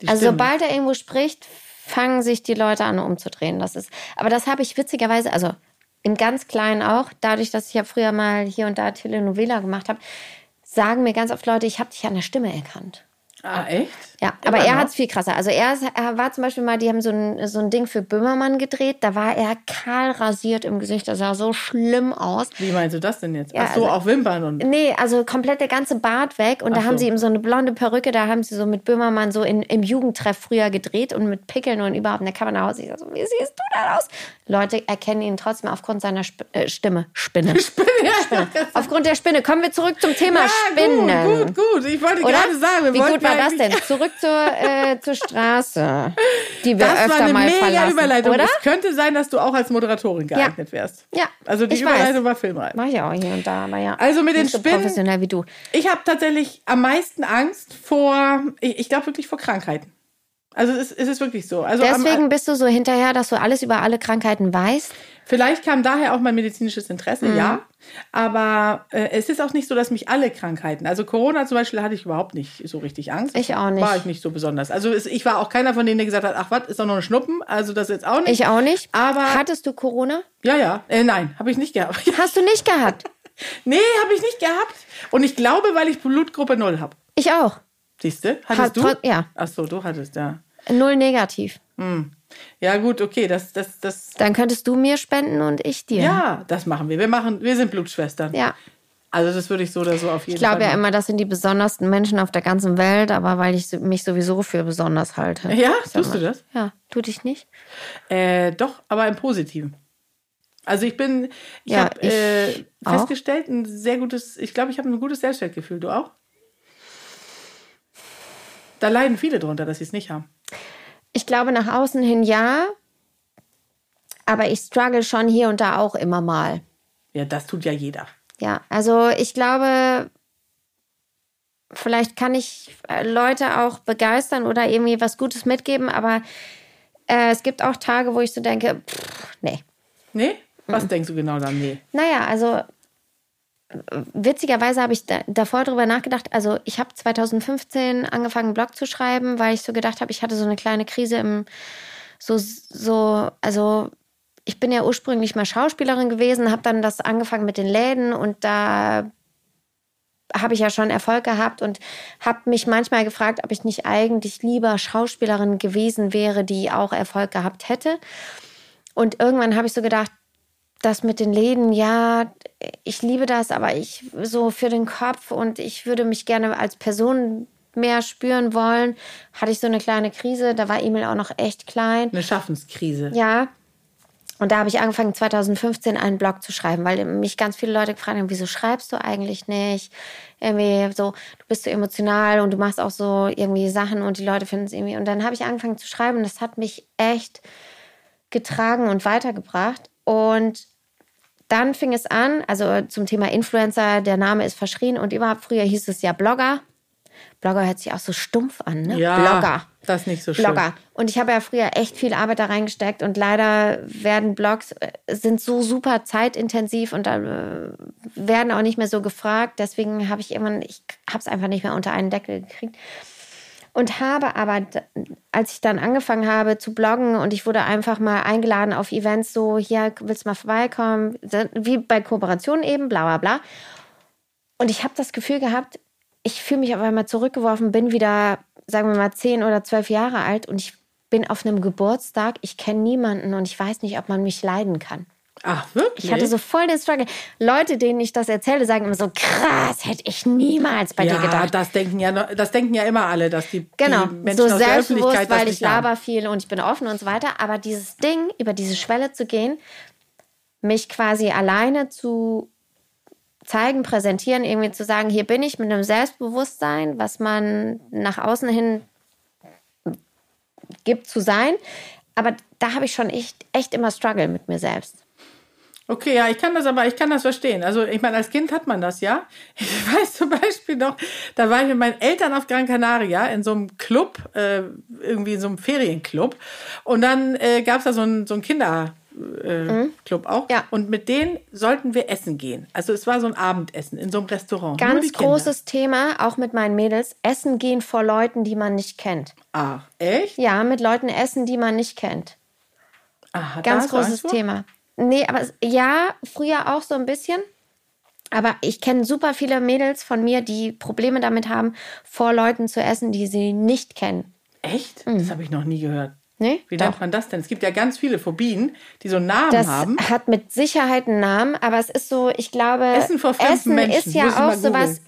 Die also Stimme. sobald er irgendwo spricht, fangen sich die Leute an umzudrehen. Das ist, aber das habe ich witzigerweise, also im ganz Kleinen auch, dadurch, dass ich ja früher mal hier und da Telenovela gemacht habe, sagen mir ganz oft Leute, ich habe dich an der Stimme erkannt. Ah, echt? Ja, aber er hat es viel krasser. Also er, er, war zum Beispiel mal, die haben so ein, so ein Ding für Böhmermann gedreht. Da war er kahl rasiert im Gesicht. Das sah so schlimm aus. Wie meinst du das denn jetzt? Ja, Ach so, also, auch Wimpern und. Nee, also komplett der ganze Bart weg. Und Ach da haben so. sie ihm so eine blonde Perücke. Da haben sie so mit Böhmermann so in, im Jugendtreff früher gedreht und mit Pickeln und überhaupt. Und da kam man nach Hause. Ich so, wie siehst du da aus? Leute erkennen ihn trotzdem aufgrund seiner Sp äh, Stimme. Spinne. Spinne. Spinne. Aufgrund der Spinne. Kommen wir zurück zum Thema ja, Spinnen. Gut, gut, gut. Ich wollte Oder? gerade sagen, wir wie gut war das denn? Zurück zur, äh, zur Straße, die wir das öfter war eine mal mega verlassen, Überleitung. Oder? Es könnte sein, dass du auch als Moderatorin geeignet ja. wärst. Ja. Also die ich Überleitung weiß. war filmreif. Mach ich auch hier und da, aber ja. Also mit den Nicht Spinnen. So professionell wie du. Ich habe tatsächlich am meisten Angst vor, ich, ich glaube wirklich vor Krankheiten. Also es, es ist wirklich so. Also Deswegen am, bist du so hinterher, dass du alles über alle Krankheiten weißt? Vielleicht kam daher auch mein medizinisches Interesse, mhm. ja. Aber äh, es ist auch nicht so, dass mich alle Krankheiten, also Corona zum Beispiel hatte ich überhaupt nicht so richtig Angst. Ich auch nicht. War ich nicht so besonders. Also es, ich war auch keiner von denen, der gesagt hat, ach was, ist doch nur ein Schnuppen. Also das jetzt auch nicht. Ich auch nicht. Aber Hattest du Corona? Ja, ja. Äh, nein, habe ich nicht gehabt. Hast du nicht gehabt? nee, habe ich nicht gehabt. Und ich glaube, weil ich Blutgruppe 0 habe. Ich auch. Siehst du? Hattest Hat, du? Ja. Ach so, du hattest, ja. Null negativ. Hm. Ja, gut, okay, das, das, das. Dann könntest du mir spenden und ich dir. Ja, das machen wir. Wir machen, wir sind Blutschwestern. Ja. Also das würde ich so oder so auf jeden Fall. Ich glaube ja immer, das sind die besondersten Menschen auf der ganzen Welt, aber weil ich mich sowieso für besonders halte. Ja, tust du das? Ja, tu dich nicht? Äh, doch, aber im Positiven. Also ich bin, ich ja, habe äh, festgestellt, ein sehr gutes, ich glaube, ich habe ein gutes Selbstwertgefühl. Du auch? Da leiden viele drunter, dass sie es nicht haben. Ich glaube, nach außen hin ja. Aber ich struggle schon hier und da auch immer mal. Ja, das tut ja jeder. Ja, also ich glaube, vielleicht kann ich äh, Leute auch begeistern oder irgendwie was Gutes mitgeben, aber äh, es gibt auch Tage, wo ich so denke, pff, nee. Nee? Was mhm. denkst du genau dann? Nee. Naja, also witzigerweise habe ich da, davor darüber nachgedacht. Also ich habe 2015 angefangen, einen Blog zu schreiben, weil ich so gedacht habe, ich hatte so eine kleine Krise im so so also ich bin ja ursprünglich mal Schauspielerin gewesen, habe dann das angefangen mit den Läden und da habe ich ja schon Erfolg gehabt und habe mich manchmal gefragt, ob ich nicht eigentlich lieber Schauspielerin gewesen wäre, die auch Erfolg gehabt hätte. Und irgendwann habe ich so gedacht, das mit den Läden, ja, ich liebe das, aber ich so für den Kopf und ich würde mich gerne als Person mehr spüren wollen, hatte ich so eine kleine Krise. Da war Emil auch noch echt klein. Eine Schaffenskrise. Ja. Und da habe ich angefangen, 2015 einen Blog zu schreiben, weil mich ganz viele Leute gefragt haben, wieso schreibst du eigentlich nicht? Irgendwie so, du bist so emotional und du machst auch so irgendwie Sachen und die Leute finden es irgendwie. Und dann habe ich angefangen zu schreiben und das hat mich echt getragen und weitergebracht. Und dann fing es an, also zum Thema Influencer, der Name ist verschrien und überhaupt früher hieß es ja Blogger. Blogger hört sich auch so stumpf an, ne? Ja, Blogger. Das ist nicht so schön. Blogger. Und ich habe ja früher echt viel Arbeit da reingesteckt und leider werden Blogs äh, sind so super zeitintensiv und da äh, werden auch nicht mehr so gefragt. Deswegen habe ich irgendwann, ich habe es einfach nicht mehr unter einen Deckel gekriegt und habe aber, als ich dann angefangen habe zu bloggen und ich wurde einfach mal eingeladen auf Events, so hier willst du mal vorbeikommen, wie bei Kooperationen eben, bla bla bla. Und ich habe das Gefühl gehabt, ich fühle mich auf einmal zurückgeworfen, bin wieder, sagen wir mal, zehn oder zwölf Jahre alt und ich bin auf einem Geburtstag, ich kenne niemanden und ich weiß nicht, ob man mich leiden kann. Ach, wirklich? Ich hatte so voll den Struggle. Leute, denen ich das erzähle, sagen immer so, krass, hätte ich niemals bei ja, dir gedacht. Das denken, ja, das denken ja immer alle, dass die, genau, die Menschen so aus selbstbewusst, der weil ich laber viel und ich bin offen und so weiter. Aber dieses Ding, über diese Schwelle zu gehen, mich quasi alleine zu zeigen, präsentieren, irgendwie zu sagen, hier bin ich mit einem Selbstbewusstsein, was man nach außen hin gibt zu sein. Aber da habe ich schon echt, echt immer Struggle mit mir selbst. Okay, ja, ich kann das aber, ich kann das verstehen. Also ich meine, als Kind hat man das ja. Ich weiß zum Beispiel noch, da war ich mit meinen Eltern auf Gran Canaria in so einem Club, äh, irgendwie in so einem Ferienclub. Und dann äh, gab es da so ein, so ein Kinder, äh, mhm. Club auch. Ja. Und mit denen sollten wir essen gehen. Also es war so ein Abendessen in so einem Restaurant. Ganz großes Thema, auch mit meinen Mädels. Essen gehen vor Leuten, die man nicht kennt. Ach, echt? Ja, mit Leuten essen, die man nicht kennt. Aha, Ganz großes Thema. Nee, aber ja, früher auch so ein bisschen. Aber ich kenne super viele Mädels von mir, die Probleme damit haben, vor Leuten zu essen, die sie nicht kennen. Echt? Mhm. Das habe ich noch nie gehört. Nee, Wie doch. nennt man das denn? Es gibt ja ganz viele Phobien, die so einen Namen das haben. Das hat mit Sicherheit einen Namen, aber es ist so, ich glaube, Essen, vor Essen Menschen. ist ja auch so was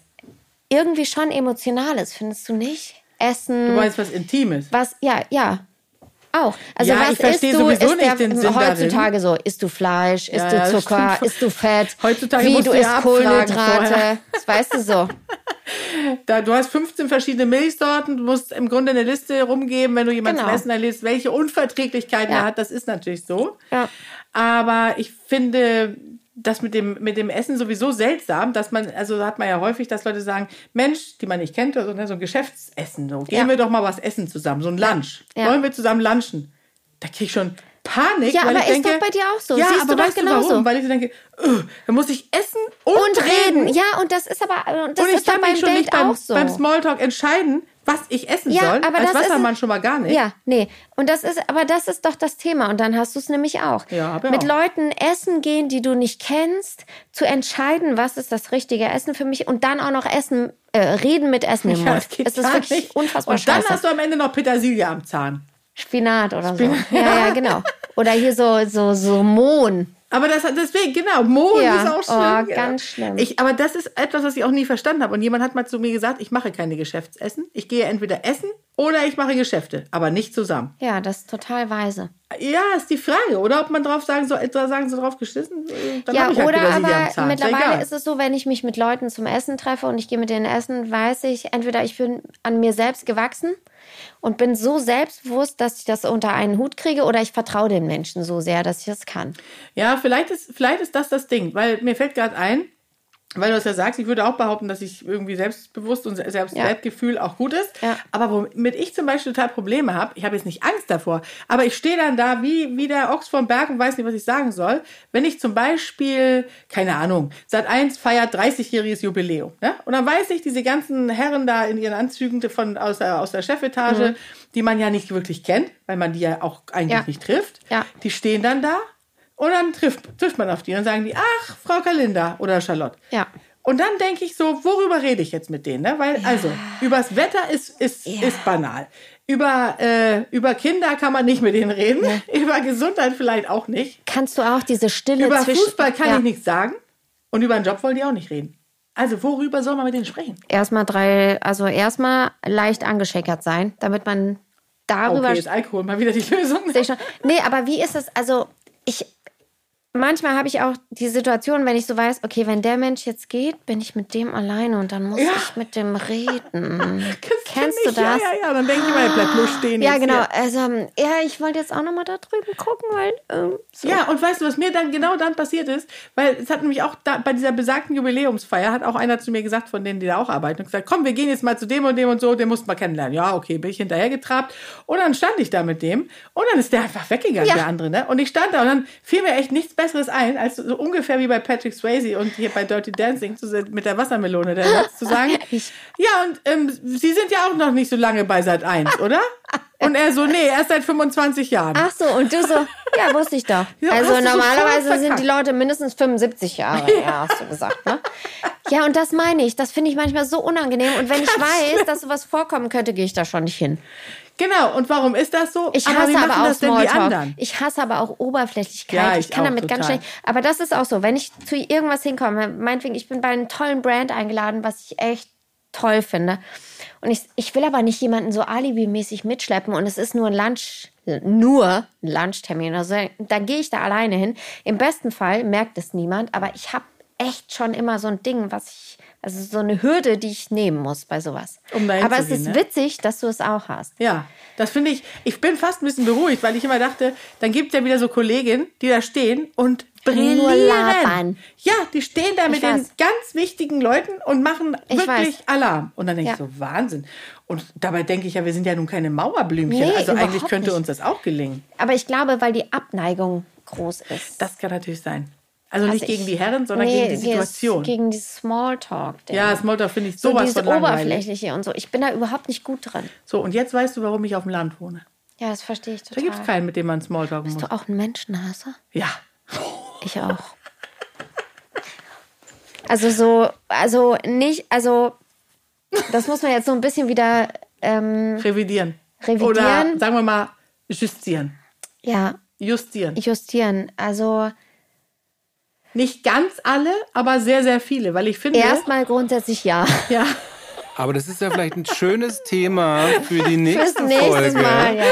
irgendwie schon Emotionales, findest du nicht? Essen. Du meinst was Intimes? Was, ja, ja. Auch. Also ja, was ich verstehe sowieso ist nicht der, den Sinn Heutzutage darin. so, isst du Fleisch, isst ja, du Zucker, isst du Fett, heutzutage wie du isst Kohlenhydrate, das weißt du so. Da, du hast 15 verschiedene Milchsorten, du musst im Grunde eine Liste rumgeben, wenn du jemanden genau. Essen erlebst, welche Unverträglichkeiten ja. er hat, das ist natürlich so. Ja. Aber ich finde, das mit dem, mit dem Essen sowieso seltsam, dass man, also hat man ja häufig, dass Leute sagen, Mensch, die man nicht kennt, also, ne, so ein Geschäftsessen, so, gehen ja. wir doch mal was essen zusammen, so ein Lunch. Ja. Wollen wir zusammen lunchen? Da kriege ich schon Panik. Ja, weil aber ich denke, ist doch bei dir auch so. Ja, Siehst aber du weißt du warum? Weil ich denke, uh, da muss ich essen und, und reden. reden. Ja, und das ist aber das und ist ich kann mich schon Date nicht beim, so. beim Smalltalk entscheiden, was ich essen ja, soll. Aber Als das Wassermann ist, schon mal gar nicht. Ja, nee. Und das ist, aber das ist doch das Thema. Und dann hast du es nämlich auch. Ja, hab ich Mit auch. Leuten essen gehen, die du nicht kennst, zu entscheiden, was ist das richtige Essen für mich und dann auch noch essen, äh, reden mit Essen im ja, Mund. Das, das ist wirklich nicht. unfassbar Und dann scheiße. hast du am Ende noch Petersilie am Zahn. Spinat oder Spinat. so. Ja, ja, genau. Oder hier so, so, so Mohn. Aber das deswegen, genau, Mohn ja. ist auch schlimm. Oh, genau. ganz schlimm. Ich, aber das ist etwas, was ich auch nie verstanden habe. Und jemand hat mal zu mir gesagt, ich mache keine Geschäftsessen. Ich gehe entweder essen oder ich mache Geschäfte, aber nicht zusammen. Ja, das ist total weise. Ja, ist die Frage, oder ob man drauf sagen soll, etwa sagen sie drauf geschissen, dann ja, ich halt oder aber mittlerweile ist es so, wenn ich mich mit Leuten zum Essen treffe und ich gehe mit denen essen, weiß ich, entweder ich bin an mir selbst gewachsen und bin so selbstbewusst, dass ich das unter einen Hut kriege oder ich vertraue den Menschen so sehr, dass ich das kann. Ja, vielleicht ist, vielleicht ist das das Ding, weil mir fällt gerade ein, weil du es ja sagst, ich würde auch behaupten, dass ich irgendwie selbstbewusst und Selbstwertgefühl ja. auch gut ist. Ja. Aber womit ich zum Beispiel total Probleme habe, ich habe jetzt nicht Angst davor, aber ich stehe dann da wie, wie der Ochs vom Berg und weiß nicht, was ich sagen soll. Wenn ich zum Beispiel, keine Ahnung, seit eins feiert 30-jähriges Jubiläum. Ja? Und dann weiß ich, diese ganzen Herren da in ihren Anzügen von, aus, der, aus der Chefetage, mhm. die man ja nicht wirklich kennt, weil man die ja auch eigentlich ja. nicht trifft, die stehen dann da und dann trifft, trifft man auf die. Dann sagen die, ach, Frau Kalinda oder Charlotte. Ja. Und dann denke ich so, worüber rede ich jetzt mit denen? Ne? Weil, ja. also, übers Wetter ist, ist, ja. ist banal. Über, äh, über Kinder kann man nicht mit denen reden. Ja. Über Gesundheit vielleicht auch nicht. Kannst du auch diese Stille Über zwischen... Fußball kann ich nichts sagen. Und über einen Job wollen die auch nicht reden. Also, worüber soll man mit denen sprechen? Erstmal drei, also erstmal leicht angescheckert sein, damit man darüber. Okay, ist Alkohol mal wieder die Lösung. Nee, aber wie ist es? Also, ich, manchmal habe ich auch die Situation, wenn ich so weiß, okay, wenn der Mensch jetzt geht, bin ich mit dem alleine und dann muss ja. ich mit dem reden. Kennst du das? Ja, ja, ja, dann denke ich mal, er bleibt bloß stehen. Ja, genau. Hier. Also, ja, ich wollte jetzt auch nochmal da drüben gucken, weil. Ähm, so. Ja, und weißt du, was mir dann genau dann passiert ist? Weil es hat nämlich auch da, bei dieser besagten Jubiläumsfeier, hat auch einer zu mir gesagt, von denen, die da auch arbeiten, und gesagt, komm, wir gehen jetzt mal zu dem und dem und so, den mussten wir kennenlernen. Ja, okay, bin ich hinterher getrabt. Und dann stand ich da mit dem und dann ist der einfach weggegangen, ja. der andere, ne? Und ich stand da und dann fiel mir echt nichts Besseres ein, als so ungefähr wie bei Patrick Swayze und hier bei Dirty Dancing zu, mit der Wassermelone der Satz zu sagen. ja, und ähm, Sie sind ja auch noch nicht so lange bei Sat 1, oder? Und er so, nee, erst seit 25 Jahren. Ach so, und du so, ja, wusste ich doch. Ja, also normalerweise sind die Leute mindestens 75 Jahre, ja, ja hast du gesagt, ne? Ja, und das meine ich. Das finde ich manchmal so unangenehm. Und wenn ich weiß, dass sowas vorkommen könnte, gehe ich da schon nicht hin. Genau, und warum ist das so? Ich hasse aber, aber auch Smalltalk. Ich hasse aber auch Oberflächlichkeit. Ja, ich, ich, kann damit total. ganz schlecht. Aber das ist auch so, wenn ich zu irgendwas hinkomme, meinetwegen, ich bin bei einem tollen Brand eingeladen, was ich echt toll finde. Und ich, ich will aber nicht jemanden so alibimäßig mitschleppen und es ist nur ein Lunch, nur ein Lunchtermin. Also dann gehe ich da alleine hin. Im besten Fall merkt es niemand, aber ich habe echt schon immer so ein Ding, was ich also so eine Hürde, die ich nehmen muss bei sowas. Um Aber es gehen, ist ne? witzig, dass du es auch hast. Ja, das finde ich, ich bin fast ein bisschen beruhigt, weil ich immer dachte, dann gibt es ja wieder so Kolleginnen, die da stehen und brillieren. Ja, die stehen da ich mit weiß. den ganz wichtigen Leuten und machen ich wirklich weiß. Alarm. Und dann denke ja. ich so, Wahnsinn. Und dabei denke ich ja, wir sind ja nun keine Mauerblümchen. Nee, also eigentlich könnte nicht. uns das auch gelingen. Aber ich glaube, weil die Abneigung groß ist. Das kann natürlich sein. Also, also nicht gegen die Herren, sondern nee, gegen die Situation. Gegen dieses Smalltalk. Ja, Smalltalk finde ich sowas so von oberflächliche und so. Ich bin da überhaupt nicht gut drin. So, und jetzt weißt du, warum ich auf dem Land wohne. Ja, das verstehe ich total. Da gibt es keinen, mit dem man Smalltalk muss. Bist du auch ein Menschenhasser? Ja. Ich auch. Also so, also nicht, also das muss man jetzt so ein bisschen wieder ähm, revidieren. Revidieren. Oder sagen wir mal justieren. Ja. Justieren. Justieren. Also nicht ganz alle, aber sehr, sehr viele, weil ich finde. Erstmal grundsätzlich ja. Ja. Aber das ist ja vielleicht ein schönes Thema für die nächste Folge. Mal, ja.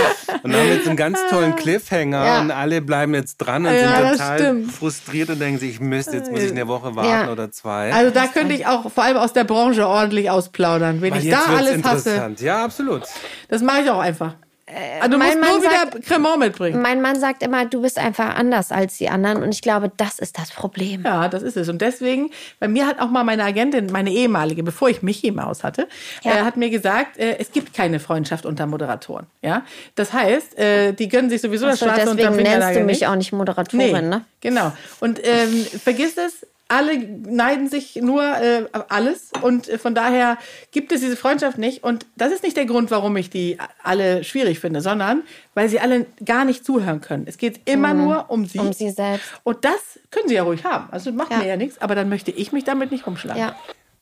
Und haben jetzt einen ganz tollen Cliffhanger ja. und alle bleiben jetzt dran und ja, sind total frustriert und denken sich, ich müsste, jetzt muss ich eine Woche warten ja. oder zwei. Also da könnte ich auch vor allem aus der Branche ordentlich ausplaudern, wenn Weil ich da alles hasse. Ja, absolut. Das mache ich auch einfach. Äh, also du musst nur wieder sagt, Cremant mitbringen. Mein Mann sagt immer, du bist einfach anders als die anderen. Und ich glaube, das ist das Problem. Ja, das ist es. Und deswegen, bei mir hat auch mal meine Agentin, meine ehemalige, bevor ich mich im Haus hatte, ja. äh, hat mir gesagt, äh, es gibt keine Freundschaft unter Moderatoren. Ja, Das heißt, äh, die gönnen sich sowieso also das Schwarze Deswegen nennst du mich nicht. auch nicht Moderatorin, nee, ne? Genau. Und ähm, vergiss es, alle neiden sich nur äh, alles und äh, von daher gibt es diese Freundschaft nicht und das ist nicht der Grund, warum ich die alle schwierig finde, sondern weil sie alle gar nicht zuhören können. Es geht immer mhm. nur um sie. Um sie selbst. Und das können sie ja ruhig haben. Also macht ja. mir ja nichts, aber dann möchte ich mich damit nicht rumschlagen. Ja.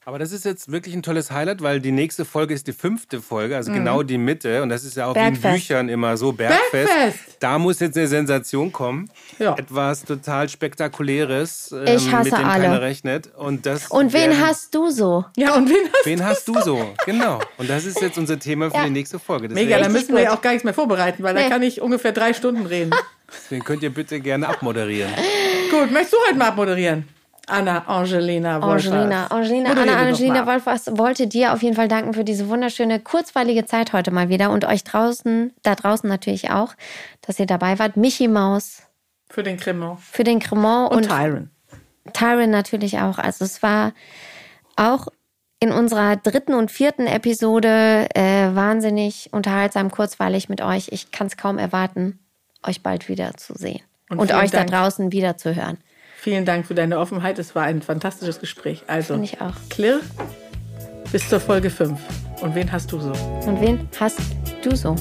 Aber das ist jetzt wirklich ein tolles Highlight, weil die nächste Folge ist die fünfte Folge, also mhm. genau die Mitte. Und das ist ja auch Bergfest. in Büchern immer so, Bergfest. Bergfest. Da muss jetzt eine Sensation kommen. Ja. Etwas total Spektakuläres, ähm, ich hasse mit dem alle. keiner rechnet. Und, das und wen werden, hast du so? Ja, und wen hast, wen du, hast du so? Genau. Und das ist jetzt unser Thema für ja. die nächste Folge. Deswegen Mega, da müssen wir ja auch gar nichts mehr vorbereiten, weil nee. da kann ich ungefähr drei Stunden reden. Deswegen könnt ihr bitte gerne abmoderieren. Gut, möchtest du heute mal abmoderieren? Anna Angelina Wolfers. Angelina, Angelina, Anna Angelina Wolfers wollte dir auf jeden Fall danken für diese wunderschöne, kurzweilige Zeit heute mal wieder und euch draußen, da draußen natürlich auch, dass ihr dabei wart. Michi Maus. Für den Cremant. Für den Cremant. Und, und Tyron. Tyron natürlich auch. Also es war auch in unserer dritten und vierten Episode äh, wahnsinnig unterhaltsam, kurzweilig mit euch. Ich kann es kaum erwarten, euch bald wieder zu sehen und, und euch Dank. da draußen wieder zu hören. Vielen Dank für deine Offenheit. Es war ein fantastisches Gespräch. Also, Finde ich auch. Klirr, bis zur Folge 5. Und wen hast du so? Und wen hast du so?